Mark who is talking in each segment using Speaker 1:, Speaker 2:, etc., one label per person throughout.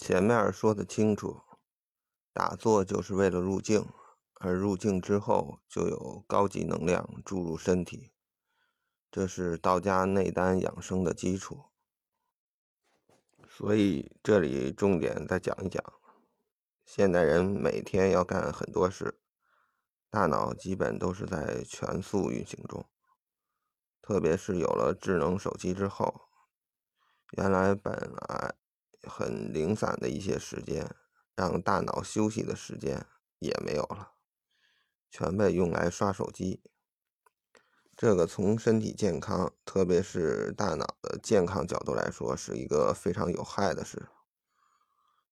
Speaker 1: 前面说的清楚，打坐就是为了入境，而入境之后就有高级能量注入身体，这是道家内丹养生的基础。所以这里重点再讲一讲，现代人每天要干很多事，大脑基本都是在全速运行中，特别是有了智能手机之后，原来本来。很零散的一些时间，让大脑休息的时间也没有了，全被用来刷手机。这个从身体健康，特别是大脑的健康角度来说，是一个非常有害的事。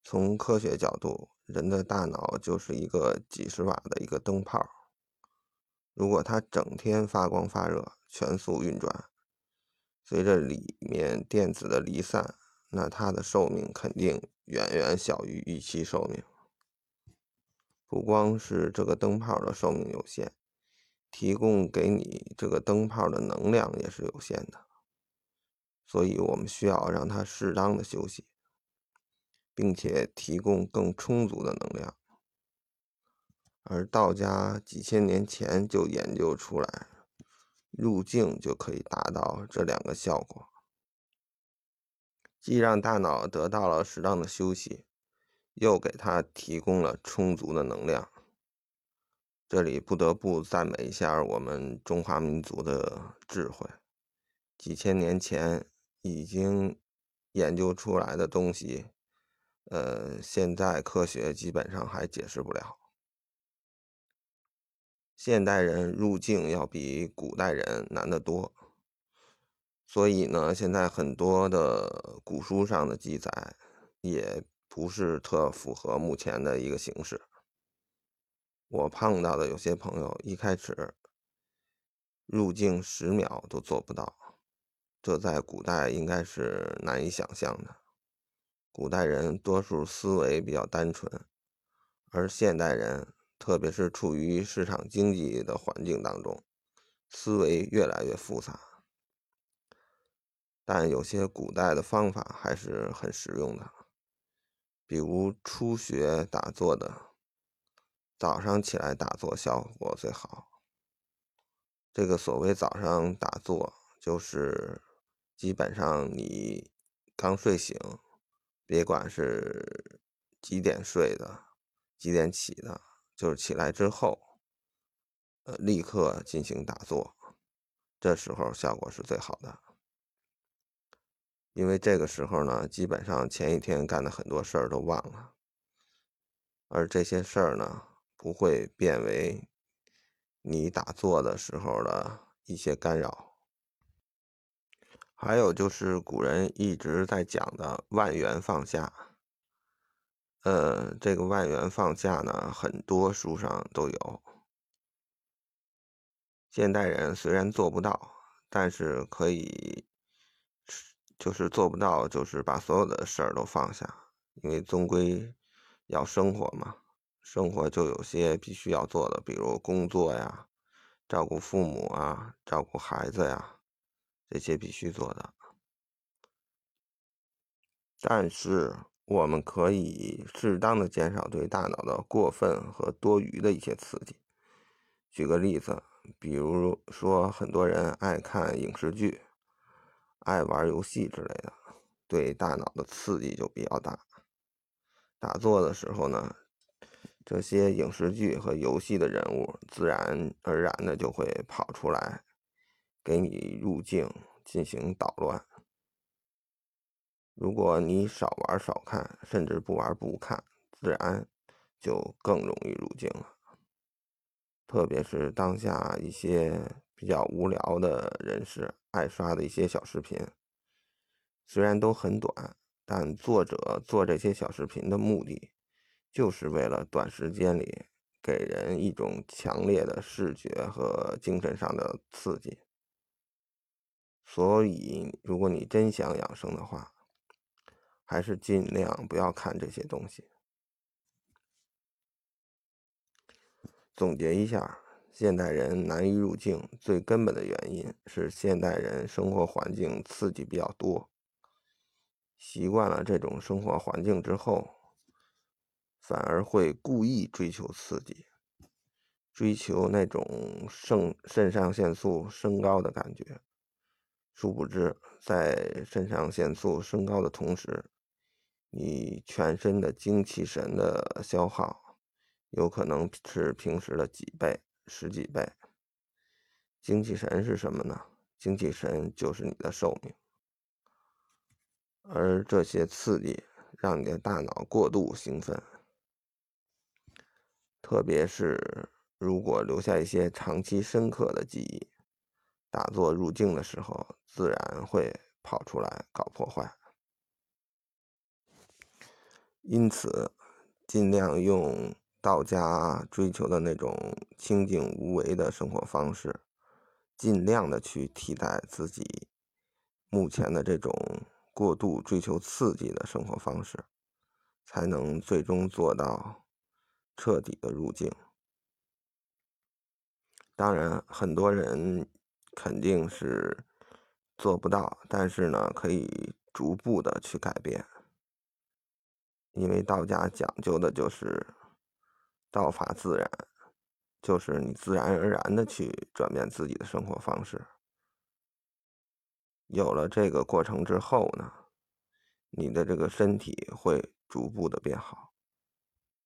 Speaker 1: 从科学角度，人的大脑就是一个几十瓦的一个灯泡，如果它整天发光发热、全速运转，随着里面电子的离散。那它的寿命肯定远远小于预期寿命。不光是这个灯泡的寿命有限，提供给你这个灯泡的能量也是有限的。所以我们需要让它适当的休息，并且提供更充足的能量。而道家几千年前就研究出来，入境就可以达到这两个效果。既让大脑得到了适当的休息，又给它提供了充足的能量。这里不得不赞美一下我们中华民族的智慧，几千年前已经研究出来的东西，呃，现在科学基本上还解释不了。现代人入境要比古代人难得多。所以呢，现在很多的古书上的记载也不是特符合目前的一个形式。我碰到的有些朋友一开始入境十秒都做不到，这在古代应该是难以想象的。古代人多数思维比较单纯，而现代人，特别是处于市场经济的环境当中，思维越来越复杂。但有些古代的方法还是很实用的，比如初学打坐的，早上起来打坐效果最好。这个所谓早上打坐，就是基本上你刚睡醒，别管是几点睡的，几点起的，就是起来之后，呃，立刻进行打坐，这时候效果是最好的。因为这个时候呢，基本上前一天干的很多事儿都忘了，而这些事儿呢，不会变为你打坐的时候的一些干扰。还有就是古人一直在讲的万缘放下，呃，这个万缘放下呢，很多书上都有。现代人虽然做不到，但是可以。就是做不到，就是把所有的事儿都放下，因为终归要生活嘛。生活就有些必须要做的，比如工作呀、照顾父母啊、照顾孩子呀，这些必须做的。但是我们可以适当的减少对大脑的过分和多余的一些刺激。举个例子，比如说很多人爱看影视剧。爱玩游戏之类的，对大脑的刺激就比较大。打坐的时候呢，这些影视剧和游戏的人物自然而然的就会跑出来，给你入境进行捣乱。如果你少玩少看，甚至不玩不看，自然就更容易入境了。特别是当下一些比较无聊的人士。爱刷的一些小视频，虽然都很短，但作者做这些小视频的目的，就是为了短时间里给人一种强烈的视觉和精神上的刺激。所以，如果你真想养生的话，还是尽量不要看这些东西。总结一下。现代人难以入境，最根本的原因是现代人生活环境刺激比较多，习惯了这种生活环境之后，反而会故意追求刺激，追求那种肾肾上腺素升高的感觉。殊不知，在肾上腺素升高的同时，你全身的精气神的消耗有可能是平时的几倍、十几倍。精气神是什么呢？精气神就是你的寿命。而这些刺激让你的大脑过度兴奋，特别是如果留下一些长期深刻的记忆，打坐入静的时候，自然会跑出来搞破坏。因此，尽量用道家追求的那种清静无为的生活方式，尽量的去替代自己目前的这种过度追求刺激的生活方式，才能最终做到彻底的入境。当然，很多人肯定是做不到，但是呢，可以逐步的去改变。因为道家讲究的就是道法自然，就是你自然而然的去转变自己的生活方式。有了这个过程之后呢，你的这个身体会逐步的变好。